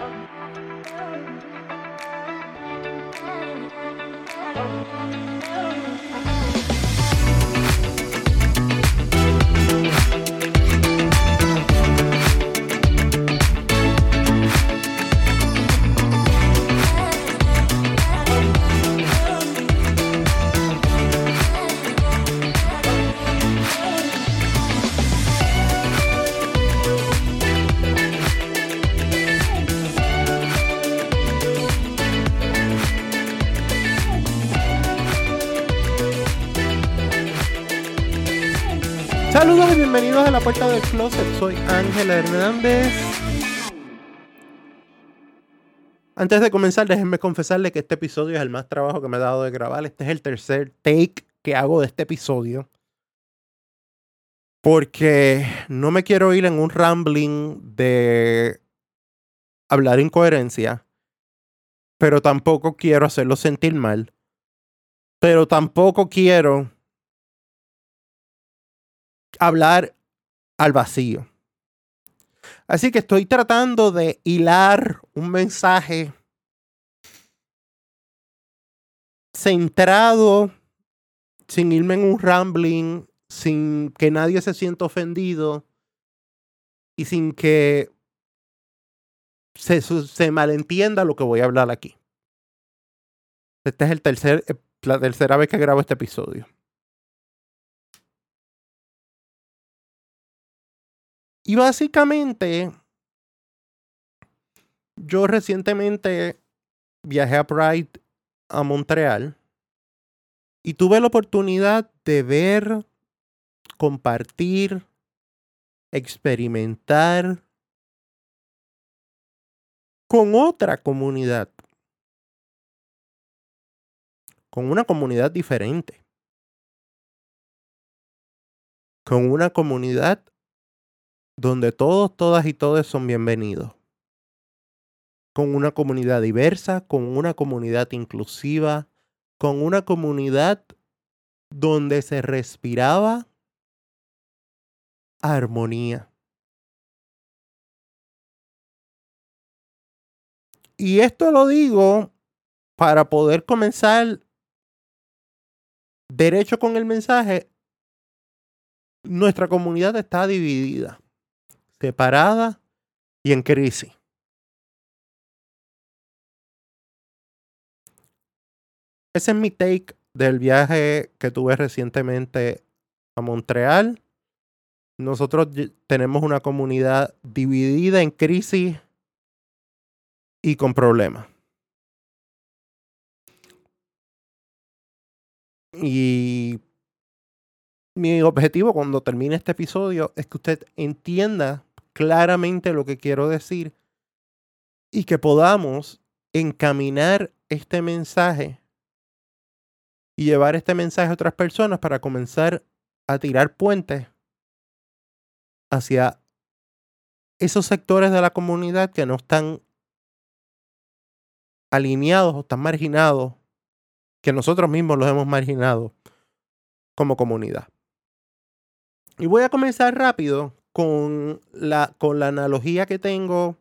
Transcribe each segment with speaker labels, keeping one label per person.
Speaker 1: Saludos y la puerta del closet. Soy Ángel Hernández. Antes de comenzar, déjenme confesarle que este episodio es el más trabajo que me he dado de grabar. Este es el tercer take que hago de este episodio. Porque no me quiero ir en un rambling de hablar incoherencia. Pero tampoco quiero hacerlo sentir mal. Pero tampoco quiero hablar al vacío. Así que estoy tratando de hilar un mensaje centrado, sin irme en un rambling, sin que nadie se sienta ofendido y sin que se, malentienda lo que voy a hablar aquí. Esta es el tercer, la tercera vez que grabo este episodio. Y básicamente, yo recientemente viajé a Pride a Montreal y tuve la oportunidad de ver, compartir, experimentar con otra comunidad, con una comunidad diferente, con una comunidad donde todos, todas y todos son bienvenidos. Con una comunidad diversa, con una comunidad inclusiva, con una comunidad donde se respiraba armonía. Y esto lo digo para poder comenzar derecho con el mensaje. Nuestra comunidad está dividida separada y en crisis. Ese es mi take del viaje que tuve recientemente a Montreal. Nosotros tenemos una comunidad dividida en crisis y con problemas. Y mi objetivo cuando termine este episodio es que usted entienda claramente lo que quiero decir y que podamos encaminar este mensaje y llevar este mensaje a otras personas para comenzar a tirar puentes hacia esos sectores de la comunidad que no están alineados o están marginados, que nosotros mismos los hemos marginado como comunidad. Y voy a comenzar rápido con la, con la analogía que tengo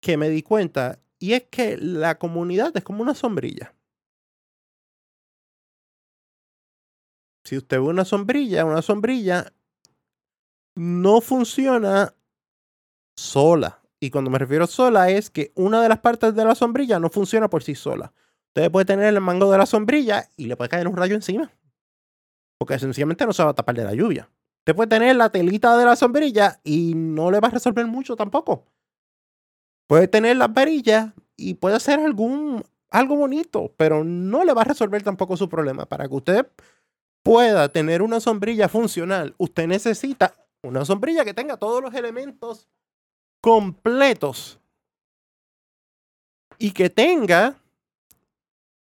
Speaker 1: que me di cuenta, y es que la comunidad es como una sombrilla. Si usted ve una sombrilla, una sombrilla no funciona sola. Y cuando me refiero sola es que una de las partes de la sombrilla no funciona por sí sola. Usted puede tener el mango de la sombrilla y le puede caer un rayo encima. Porque sencillamente no se va a tapar de la lluvia. Usted puede tener la telita de la sombrilla y no le va a resolver mucho tampoco. Puede tener las varillas y puede hacer algún, algo bonito, pero no le va a resolver tampoco su problema. Para que usted pueda tener una sombrilla funcional, usted necesita una sombrilla que tenga todos los elementos completos y que tenga,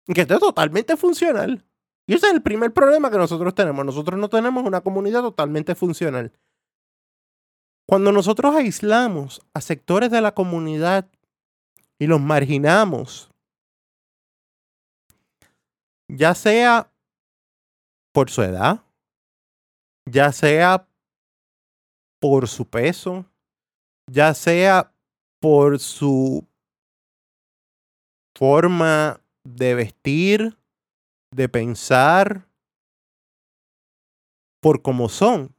Speaker 1: que esté totalmente funcional. Y ese es el primer problema que nosotros tenemos. Nosotros no tenemos una comunidad totalmente funcional. Cuando nosotros aislamos a sectores de la comunidad y los marginamos, ya sea por su edad, ya sea por su peso, ya sea por su forma de vestir, de pensar, por cómo son,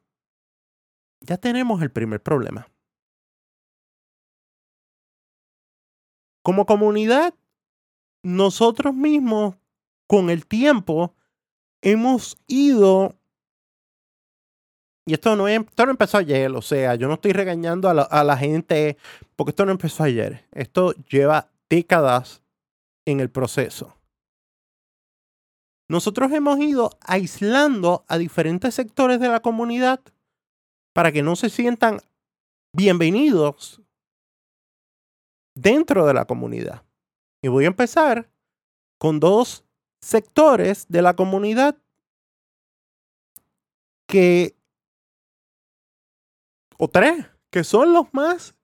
Speaker 1: ya tenemos el primer problema. Como comunidad, nosotros mismos, con el tiempo, hemos ido y esto no, esto no empezó ayer, o sea, yo no estoy regañando a la, a la, gente porque esto no empezó ayer. Esto lleva décadas en el proceso. Nosotros hemos ido aislando a diferentes sectores de la comunidad para que no se sientan bienvenidos dentro de la comunidad. Y voy a empezar con dos sectores de la comunidad que, o tres, que son los más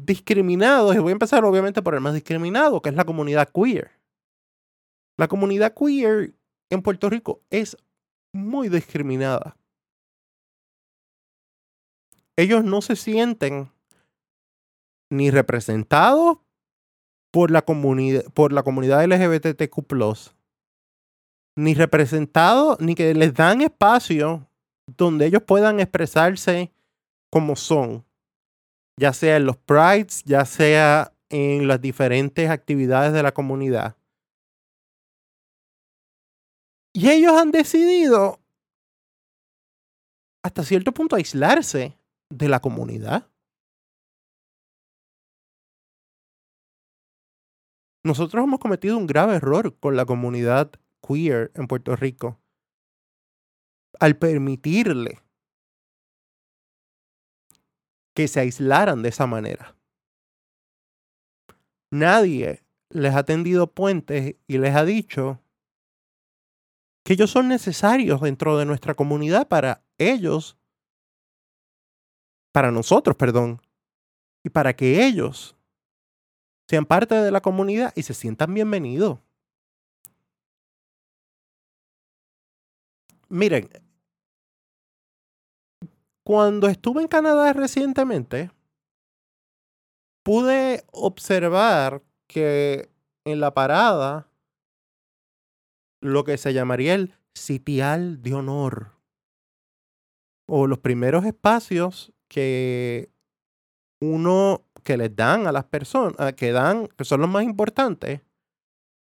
Speaker 1: discriminados. Y voy a empezar obviamente por el más discriminado, que es la comunidad queer. La comunidad queer en Puerto Rico es muy discriminada. Ellos no se sienten ni representados por la, por la comunidad LGBTQ, ni representados, ni que les dan espacio donde ellos puedan expresarse como son, ya sea en los prides, ya sea en las diferentes actividades de la comunidad. Y ellos han decidido hasta cierto punto aislarse de la comunidad. Nosotros hemos cometido un grave error con la comunidad queer en Puerto Rico al permitirle que se aislaran de esa manera. Nadie les ha tendido puentes y les ha dicho que ellos son necesarios dentro de nuestra comunidad para ellos, para nosotros, perdón, y para que ellos sean parte de la comunidad y se sientan bienvenidos. Miren, cuando estuve en Canadá recientemente, pude observar que en la parada, lo que se llamaría el sitial de honor, o los primeros espacios que uno que les dan a las personas, ah, que dan, que son los más importantes,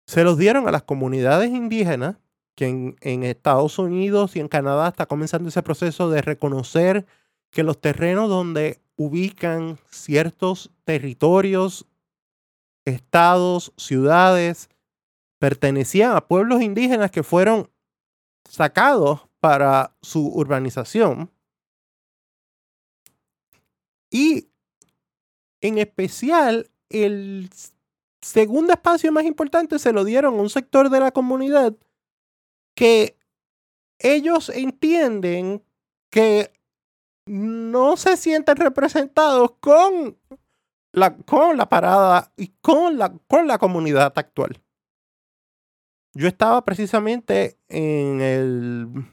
Speaker 1: se los dieron a las comunidades indígenas, que en, en Estados Unidos y en Canadá está comenzando ese proceso de reconocer que los terrenos donde ubican ciertos territorios, estados, ciudades, pertenecían a pueblos indígenas que fueron sacados para su urbanización. Y en especial, el segundo espacio más importante se lo dieron a un sector de la comunidad que ellos entienden que no se sienten representados con la, con la parada y con la, con la comunidad actual. Yo estaba precisamente en el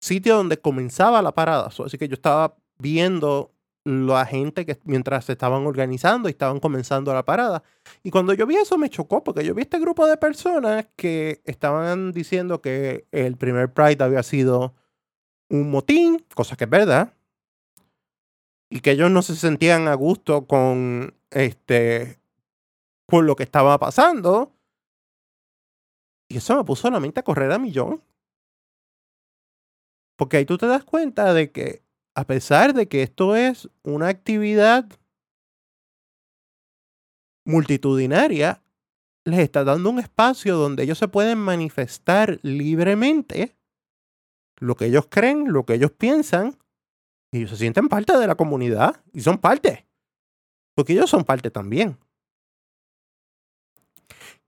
Speaker 1: sitio donde comenzaba la parada, así que yo estaba viendo la gente que mientras se estaban organizando y estaban comenzando la parada. Y cuando yo vi eso me chocó porque yo vi este grupo de personas que estaban diciendo que el primer Pride había sido un motín, cosa que es verdad, y que ellos no se sentían a gusto con este con lo que estaba pasando. Y eso me puso la mente a correr a millón. Porque ahí tú te das cuenta de que a pesar de que esto es una actividad multitudinaria, les está dando un espacio donde ellos se pueden manifestar libremente lo que ellos creen, lo que ellos piensan, y ellos se sienten parte de la comunidad y son parte, porque ellos son parte también.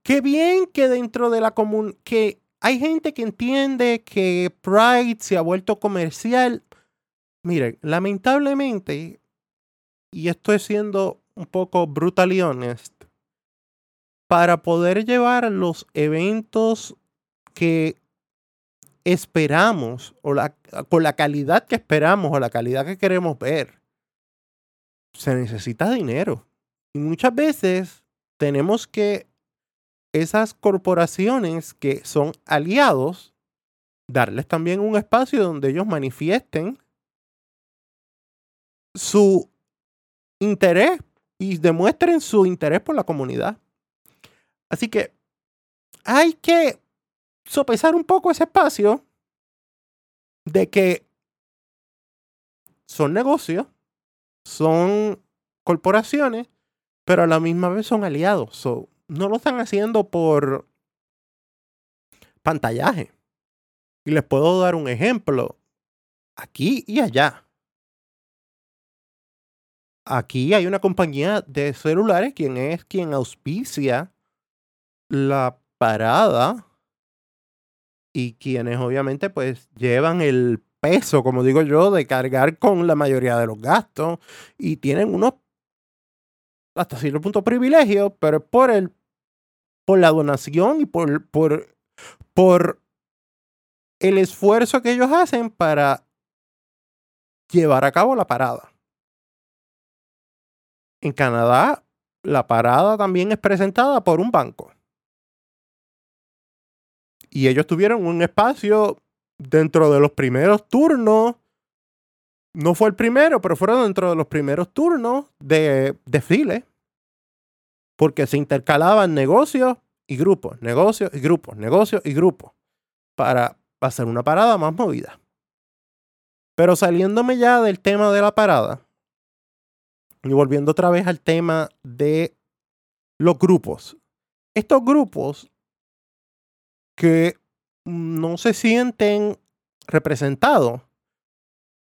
Speaker 1: Qué bien que dentro de la comunidad, que hay gente que entiende que Pride se ha vuelto comercial. Miren, lamentablemente, y estoy siendo un poco brutal y honest, para poder llevar los eventos que esperamos o la, con la calidad que esperamos o la calidad que queremos ver, se necesita dinero. Y muchas veces tenemos que esas corporaciones que son aliados, darles también un espacio donde ellos manifiesten su interés y demuestren su interés por la comunidad. Así que hay que sopesar un poco ese espacio de que son negocios, son corporaciones, pero a la misma vez son aliados. No lo están haciendo por pantallaje. Y les puedo dar un ejemplo aquí y allá. Aquí hay una compañía de celulares quien es quien auspicia la parada y quienes obviamente pues llevan el peso, como digo yo, de cargar con la mayoría de los gastos y tienen unos hasta cierto punto privilegios, pero por el por la donación y por, por, por el esfuerzo que ellos hacen para llevar a cabo la parada. En Canadá, la parada también es presentada por un banco. Y ellos tuvieron un espacio dentro de los primeros turnos. No fue el primero, pero fueron dentro de los primeros turnos de desfile. Porque se intercalaban negocios y grupos, negocios y grupos, negocios y grupos. Para hacer una parada más movida. Pero saliéndome ya del tema de la parada y volviendo otra vez al tema de los grupos. Estos grupos que no se sienten representados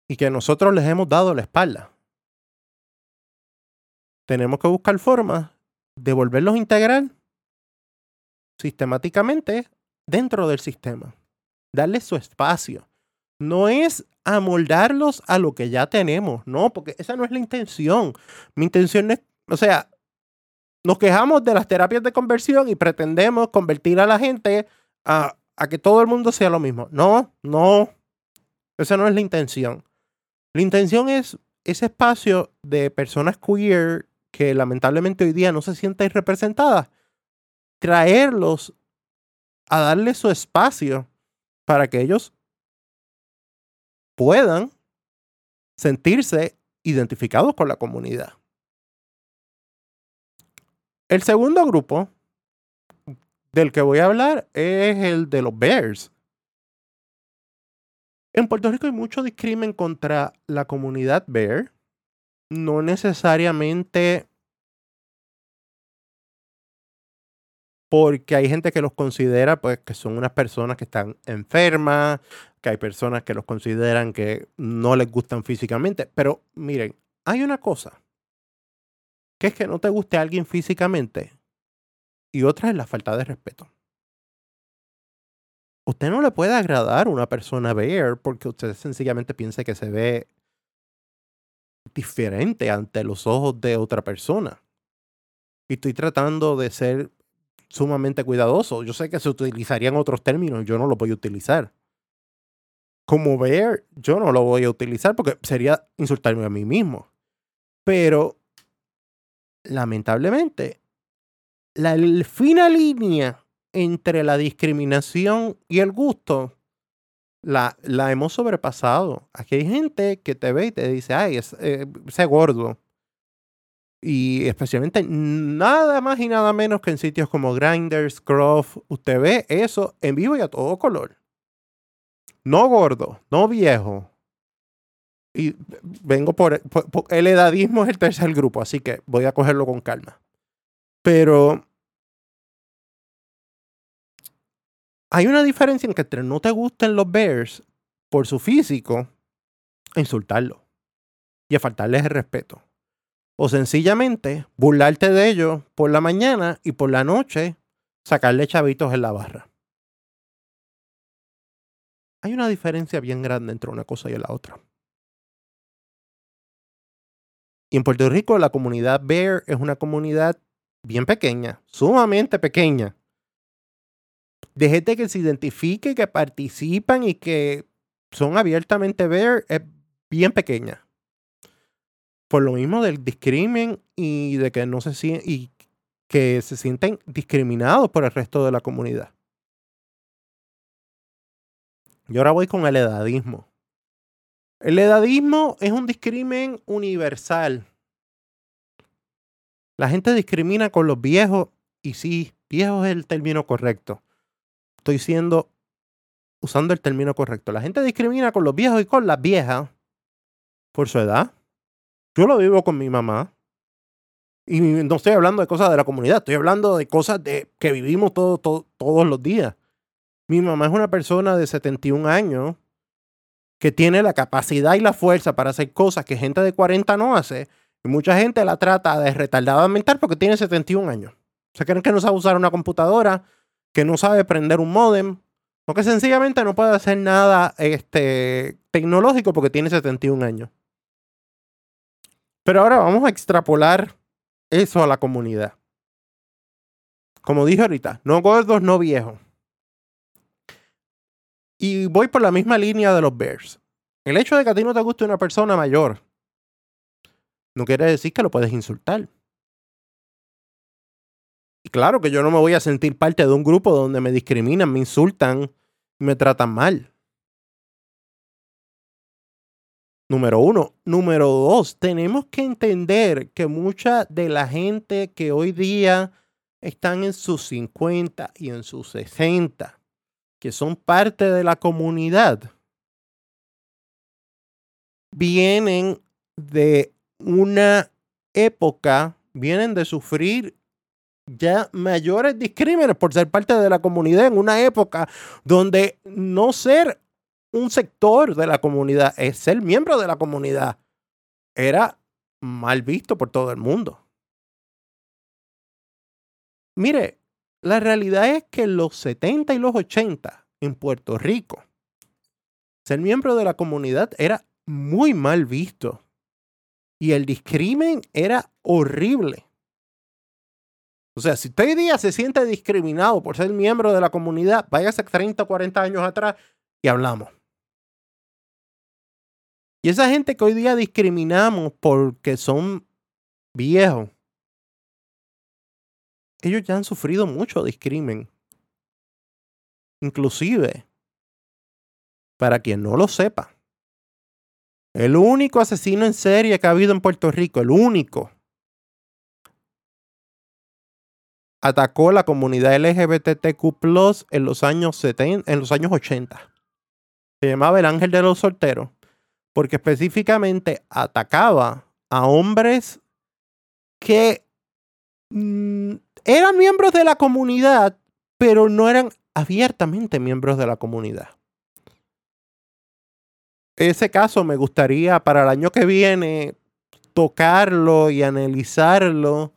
Speaker 1: y que nosotros les hemos dado la espalda. Tenemos que buscar formas de volverlos a integrar sistemáticamente dentro del sistema. Darles su espacio. No es amoldarlos a lo que ya tenemos, no, porque esa no es la intención. Mi intención es, o sea, nos quejamos de las terapias de conversión y pretendemos convertir a la gente a, a que todo el mundo sea lo mismo. No, no. Esa no es la intención. La intención es ese espacio de personas queer que lamentablemente hoy día no se sienten representadas, traerlos a darle su espacio para que ellos puedan sentirse identificados con la comunidad. El segundo grupo del que voy a hablar es el de los Bears. En Puerto Rico hay mucho discrimen contra la comunidad Bear. No necesariamente porque hay gente que los considera pues que son unas personas que están enfermas, que hay personas que los consideran que no les gustan físicamente, pero miren, hay una cosa, que es que no te guste a alguien físicamente y otra es la falta de respeto. Usted no le puede agradar a una persona ver porque usted sencillamente piensa que se ve diferente ante los ojos de otra persona. Y estoy tratando de ser sumamente cuidadoso. Yo sé que se utilizarían otros términos, yo no los voy a utilizar. Como ver, yo no lo voy a utilizar porque sería insultarme a mí mismo. Pero, lamentablemente, la fina línea entre la discriminación y el gusto la, la hemos sobrepasado. Aquí hay gente que te ve y te dice, ay, eh, ese gordo. Y especialmente nada más y nada menos que en sitios como Grindr, Scruff, usted ve eso en vivo y a todo color. No gordo, no viejo. Y vengo por, el edadismo es el tercer grupo, así que voy a cogerlo con calma. Pero hay una diferencia en que entre no te gusten los Bears por su físico e insultarlo y a faltarles el respeto. O sencillamente burlarte de ellos por la mañana y por la noche sacarle chavitos en la barra. Hay una diferencia bien grande entre una cosa y la otra. Y en Puerto Rico la comunidad Bear es una comunidad bien pequeña, sumamente pequeña. De gente que se identifique, que participan y que son abiertamente Bear es bien pequeña. por lo mismo del discrimen y de que no se y que se sienten discriminados por el resto de la comunidad. Y ahora voy con el edadismo. El edadismo es un discrimen universal. La gente discrimina con los viejos y sí, viejo es el término correcto. Estoy siendo usando el término correcto. La gente discrimina con los viejos y con las viejas por su edad. Yo lo vivo con mi mamá. Y no estoy hablando de cosas de la comunidad, estoy hablando de cosas de, que vivimos todos los días. Mi mamá es una persona de 71 años que tiene la capacidad y la fuerza para hacer cosas que gente de 40 no hace. Y mucha gente la trata de retardada mental porque tiene 71 años. Se creen que no sabe usar una computadora, que no sabe prender un modem, o que sencillamente no puede hacer nada este, tecnológico porque tiene 71 años. Pero ahora vamos a extrapolar eso a la comunidad. Como dije ahorita, no gordos, no viejos. Y voy por la misma línea de los Bears. El hecho de que a ti no te guste una persona mayor no quiere decir que lo puedes insultar. Claro que yo no me voy a sentir parte de un grupo donde me discriminan, me insultan y me tratan mal. Número uno. Número dos, tenemos que entender que mucha de la gente que hoy día están en sus 50 y en sus 60, que son parte de la comunidad, vienen de una época, vienen de sufrir ya mayores discrímenes por ser parte de la comunidad en una época donde no ser un sector de la comunidad, es ser miembro de la comunidad, era mal visto por todo el mundo. Mire, la realidad es que en los 70 y los 80 en Puerto Rico, ser miembro de la comunidad era muy mal visto y el discrimen era horrible. O sea, si usted hoy día se siente discriminado por ser miembro de la comunidad, váyase 30 o 40 años atrás y hablamos. Y esa gente que hoy día discriminamos porque son viejos, ellos ya han sufrido mucho discrimen. Inclusive, para quien no lo sepa, el único asesino en serie que ha habido en Puerto Rico, el único, atacó la comunidad LGBTQ en los años 70, en los años 80. Se llamaba el Ángel de los Solteros porque específicamente atacaba a hombres que mm, eran miembros de la comunidad, pero no eran abiertamente miembros de la comunidad. Ese caso me gustaría para el año que viene tocarlo y analizarlo,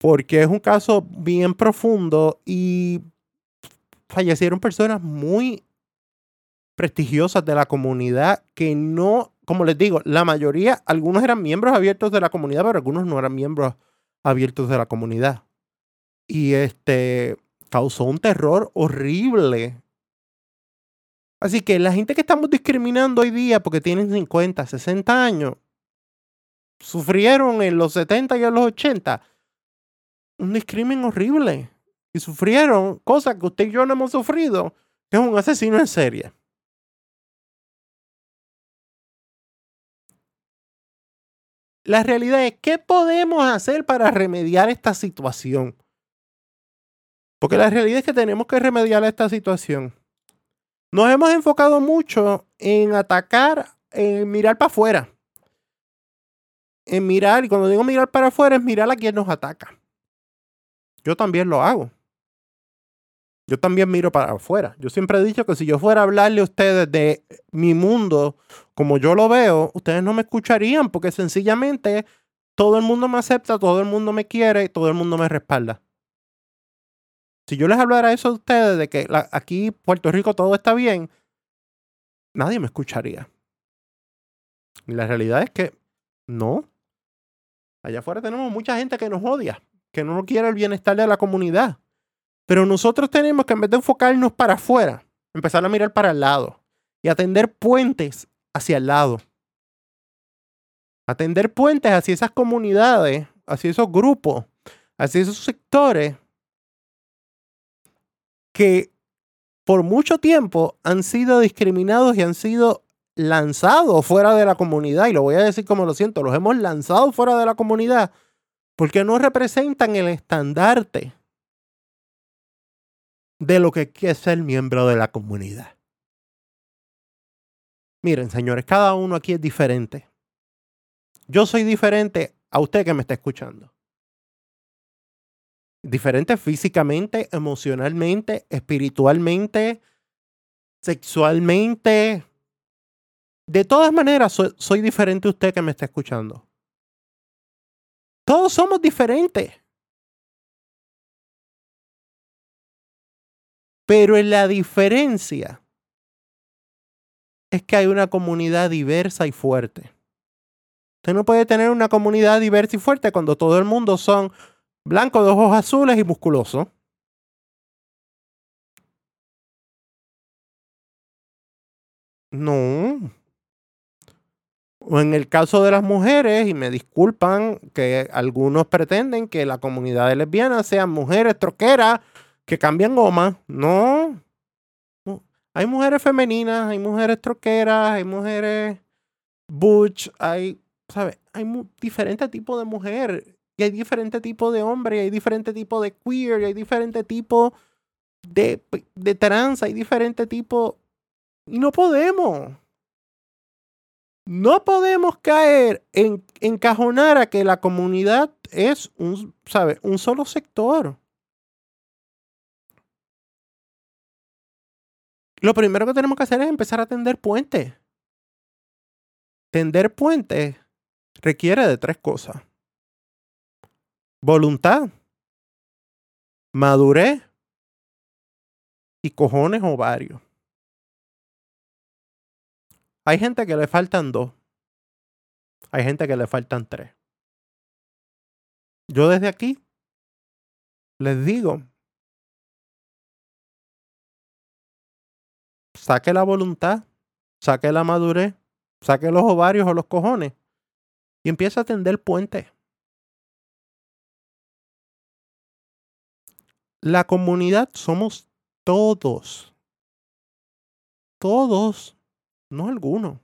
Speaker 1: porque es un caso bien profundo y fallecieron personas muy prestigiosas de la comunidad que no, como les digo, la mayoría, algunos eran miembros abiertos de la comunidad, pero algunos no eran miembros abiertos de la comunidad. Y este causó un terror horrible. Así que la gente que estamos discriminando hoy día porque tienen 50, 60 años, sufrieron en los 70 y en los 80 un discrimen horrible. Y sufrieron cosas que usted y yo no hemos sufrido, que es un asesino en serie. La realidad es, ¿qué podemos hacer para remediar esta situación? Porque la realidad es que tenemos que remediar esta situación. Nos hemos enfocado mucho en atacar, en mirar para afuera. En mirar, y cuando digo mirar para afuera, es mirar a quien nos ataca. Yo también lo hago. Yo también miro para afuera. Yo siempre he dicho que si yo fuera a hablarle a ustedes de mi mundo como yo lo veo, ustedes no me escucharían porque sencillamente todo el mundo me acepta, todo el mundo me quiere, todo el mundo me respalda. Si yo les hablara eso a ustedes de que aquí Puerto Rico todo está bien, nadie me escucharía. Y la realidad es que no. Allá afuera tenemos mucha gente que nos odia, que no quiere el bienestar de la comunidad. Pero nosotros tenemos que en vez de enfocarnos para afuera, empezar a mirar para el lado y atender puentes hacia el lado. Atender puentes hacia esas comunidades, hacia esos grupos, hacia esos sectores que por mucho tiempo han sido discriminados y han sido lanzados fuera de la comunidad. Y lo voy a decir como lo siento, los hemos lanzado fuera de la comunidad porque no representan el estandarte de lo que es ser miembro de la comunidad. Miren, señores, cada uno aquí es diferente. Yo soy diferente a usted que me está escuchando. Diferente físicamente, emocionalmente, espiritualmente, sexualmente. De todas maneras, soy, soy diferente a usted que me está escuchando. Todos somos diferentes. Pero en la diferencia es que hay una comunidad diversa y fuerte. Usted no puede tener una comunidad diversa y fuerte cuando todo el mundo son blancos de ojos azules y musculosos. No. O en el caso de las mujeres, y me disculpan que algunos pretenden que la comunidad de lesbianas sean mujeres troqueras que cambian goma. No. Hay mujeres femeninas, hay mujeres troqueras, hay mujeres butch, hay, ¿sabes? Hay diferentes tipos de mujer, y hay diferentes tipos de hombre, y hay diferentes tipos de queer, y hay diferentes tipos de, de trans, hay diferentes tipos. Y no podemos. No podemos caer en encajonar a que la comunidad es un, ¿sabe? un solo sector. Lo primero que tenemos que hacer es empezar a tender puentes. Tender puentes requiere de tres cosas. Voluntad, madurez y cojones o varios. Hay gente que le faltan dos. Hay gente que le faltan tres. Yo desde aquí les digo saque la voluntad, saque la madurez, saque los ovarios o los cojones y empieza a tender puentes. La comunidad somos todos. Todos, no algunos.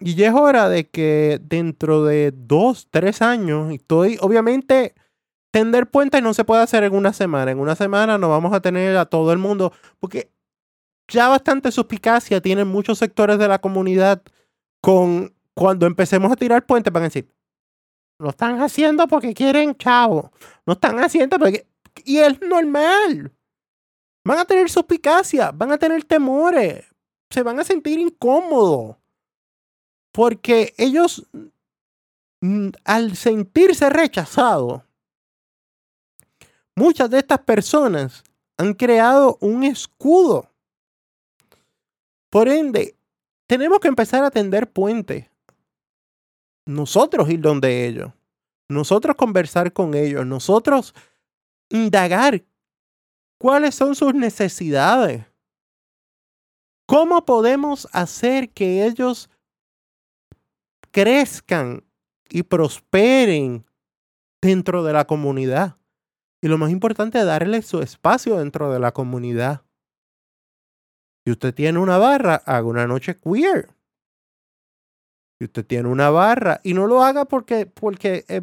Speaker 1: Y ya es hora de que dentro de dos, tres años, estoy, obviamente, tender puentes no se puede hacer en una semana. En una semana no vamos a tener a todo el mundo, porque ya bastante suspicacia tienen muchos sectores de la comunidad con cuando empecemos a tirar puentes van a decir, lo están haciendo porque quieren chavo, no están haciendo porque... Y es normal. Van a tener suspicacia, van a tener temores, se van a sentir incómodos. Porque ellos, mm, al sentirse rechazados, Muchas de estas personas han creado un escudo. Por ende, tenemos que empezar a tender puentes. Nosotros ir donde ellos. Nosotros conversar con ellos. Nosotros indagar cuáles son sus necesidades. ¿Cómo podemos hacer que ellos crezcan y prosperen dentro de la comunidad? Y lo más importante es darle su espacio dentro de la comunidad. Si usted tiene una barra, haga una noche queer. Si usted tiene una barra, y no lo haga porque, porque es,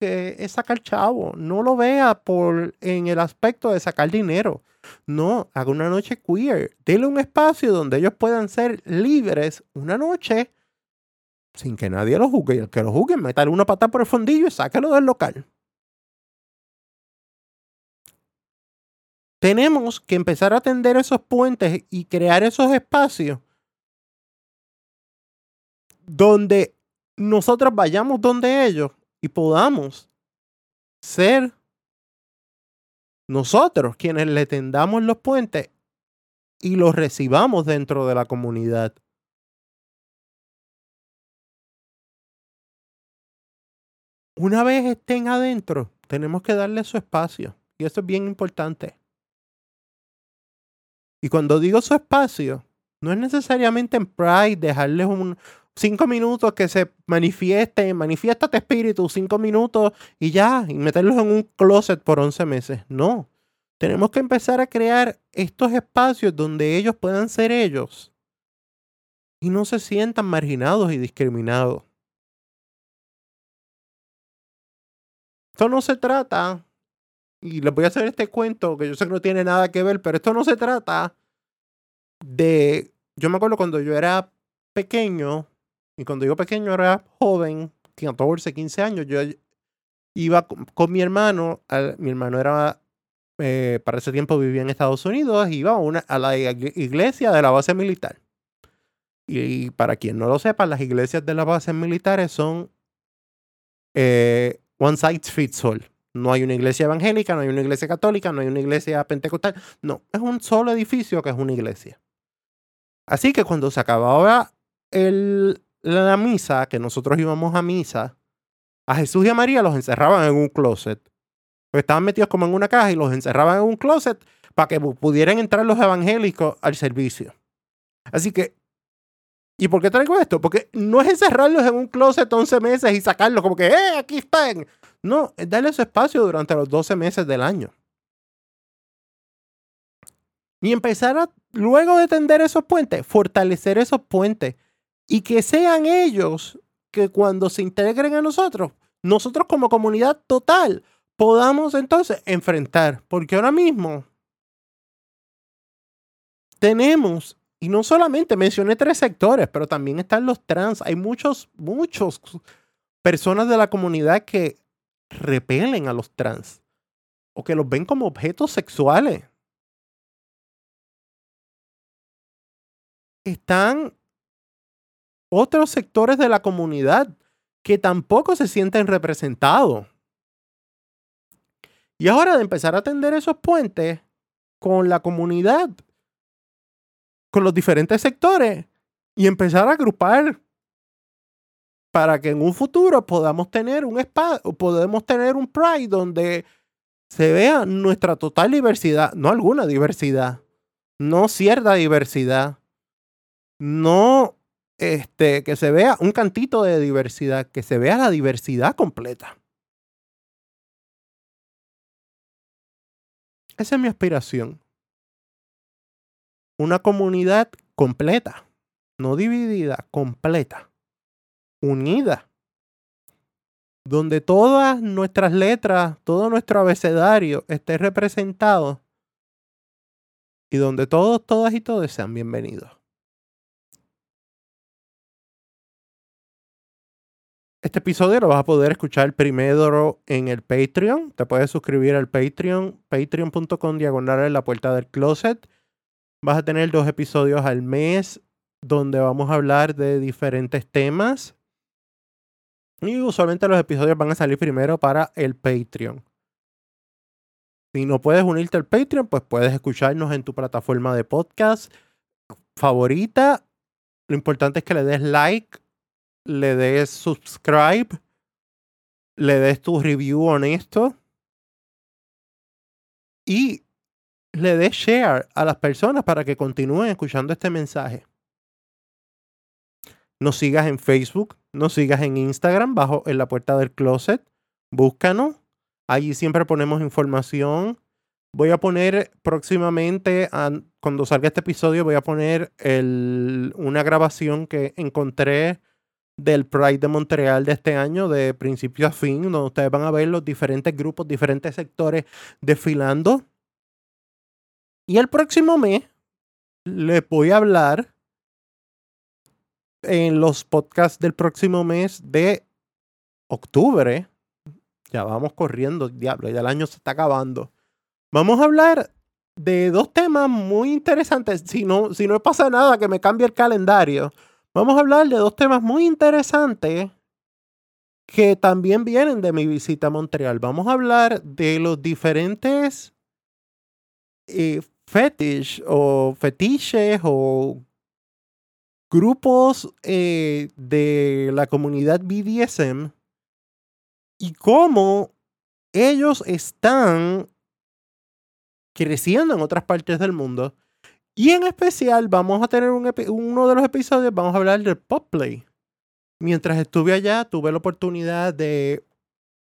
Speaker 1: es sacar chavo, no lo vea por, en el aspecto de sacar dinero. No, haga una noche queer. Dele un espacio donde ellos puedan ser libres una noche sin que nadie lo juzgue. Y el que lo juzgue, métale una pata por el fondillo y sáquelo del local. tenemos que empezar a tender esos puentes y crear esos espacios donde nosotros vayamos donde ellos y podamos ser nosotros quienes le tendamos los puentes y los recibamos dentro de la comunidad. Una vez estén adentro, tenemos que darle su espacio. Y eso es bien importante. Y cuando digo su espacio, No es necesariamente en Pride dejarles un cinco minutos que se manifieste, manifiéstate espíritu, cinco minutos y ya, y meterlos en un closet por 11 meses. No. Tenemos que empezar a crear estos espacios donde ellos puedan ser ellos y no se sientan marginados y discriminados. Esto no se trata, y les voy a hacer este cuento que yo sé que no tiene nada que ver, pero esto no se trata de, yo me acuerdo cuando yo era pequeño, y cuando digo pequeño era joven, 14, 15 años, yo iba con, mi hermano, mi hermano era, eh, para ese tiempo vivía en Estados Unidos, iba a, una, a la iglesia de la base militar. Y, para quien no lo sepa, las iglesias de las bases militares son eh, one size fits all. No hay una iglesia evangélica, no hay una iglesia católica, no hay una iglesia pentecostal. No, es un solo edificio que es una iglesia. Así que cuando se acababa el, la misa, que nosotros íbamos a misa, a Jesús y a María los encerraban en un closet. Pues estaban metidos como en una caja y los encerraban en un closet para que pudieran entrar los evangélicos al servicio. Así que, ¿y por qué traigo esto? Porque no es encerrarlos en un closet 11 meses y sacarlos como que, ¡eh, aquí están! No, es darles su espacio durante los 12 meses del año. Y empezar a, luego de tender esos puentes, fortalecer esos puentes y que sean ellos que cuando se integren a nosotros, nosotros como comunidad total, podamos entonces enfrentar. Porque ahora mismo tenemos, y no solamente mencioné tres sectores, pero también están los trans. Hay muchos, muchos personas de la comunidad que repelen a los trans o que los ven como objetos sexuales. Están otros sectores de la comunidad que tampoco se sienten representados. Y ahora de empezar a tender esos puentes con la comunidad, con los diferentes sectores y empezar a agrupar para que en un futuro podamos tener un espacio, podemos tener un Pride donde se vea nuestra total diversidad, no alguna diversidad, no cierta diversidad, no este, que se vea un cantito de diversidad, que se vea la diversidad completa. Esa es mi aspiración. Una comunidad completa, no dividida, completa, unida, donde todas nuestras letras, todo nuestro abecedario esté representado y donde todos, todas y todos sean bienvenidos. Este episodio lo vas a poder escuchar primero en el Patreon. Te puedes suscribir al Patreon, patreon.com diagonal en la puerta del closet. Vas a tener dos episodios al mes donde vamos a hablar de diferentes temas. Y usualmente los episodios van a salir primero para el Patreon. Si no puedes unirte al Patreon, pues puedes escucharnos en tu plataforma de podcast favorita. Lo importante es que le des like le des subscribe, le des tu review honesto y le des share a las personas para que continúen escuchando este mensaje. Nos sigas en Facebook, nos sigas en Instagram, bajo en la puerta del closet. Búscanos. Allí siempre ponemos información. Voy a poner próximamente, cuando salga este episodio, voy a poner una grabación que encontré del Pride de Montreal de este año, de principio a fin, donde ustedes van a ver los diferentes grupos, diferentes sectores desfilando. Y el próximo mes les voy a hablar en los podcasts del próximo mes de octubre. Ya vamos corriendo, diablo, ya el año se está acabando. Vamos a hablar de dos temas muy interesantes. Si no, si no pasa nada, que me cambie el calendario Vamos a hablar de dos temas muy interesantes que también vienen de mi visita a Montreal. Vamos a hablar de los diferentes eh, fetish o fetiches o grupos eh, de la comunidad BDSM y cómo ellos están creciendo en otras partes del mundo Y en especial vamos a tener un uno de los episodios, vamos a hablar del pop play. Mientras estuve allá, tuve la oportunidad de,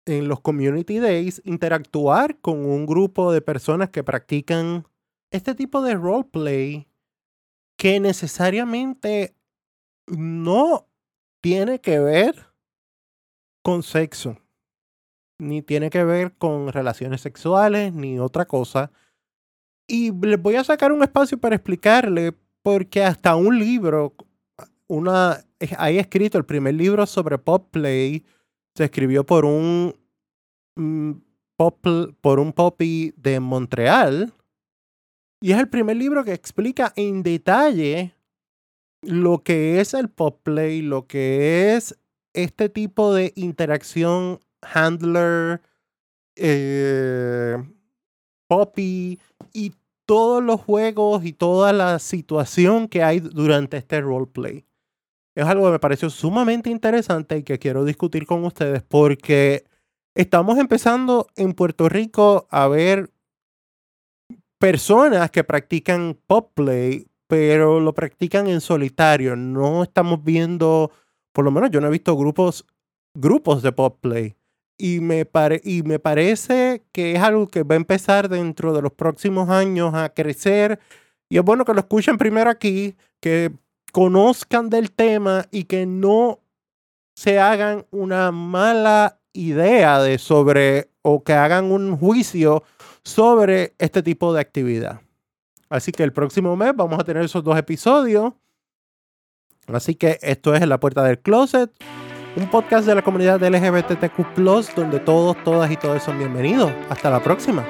Speaker 1: en los community days, interactuar con un grupo de personas que practican este tipo de roleplay que necesariamente no tiene que ver con sexo, ni tiene que ver con relaciones sexuales, ni otra cosa. Y les voy a sacar un espacio para explicarle, porque hasta un libro, una, hay escrito el primer libro sobre pop play, se escribió por un mm, pop, por un poppy de Montreal. Y es el primer libro que explica en detalle lo que es el pop play, lo que es este tipo de interacción handler, eh, poppy y todos los juegos y toda la situación que hay durante este roleplay. Es algo que me pareció sumamente interesante y que quiero discutir con ustedes porque estamos empezando en Puerto Rico a ver personas que practican pop play, pero lo practican en solitario. No estamos viendo por lo menos yo no he visto grupos, grupos de pop play. Y me, y me parece que es algo que va a empezar dentro de los próximos años a crecer. Y es bueno que lo escuchen primero aquí, que conozcan del tema y que no se hagan una mala idea de sobre o que hagan un juicio sobre este tipo de actividad. Así que el próximo mes vamos a tener esos dos episodios. Así que esto es la Puerta del Closet, un podcast de la comunidad LGBTQ, donde todos, todas y todos son bienvenidos. Hasta la próxima.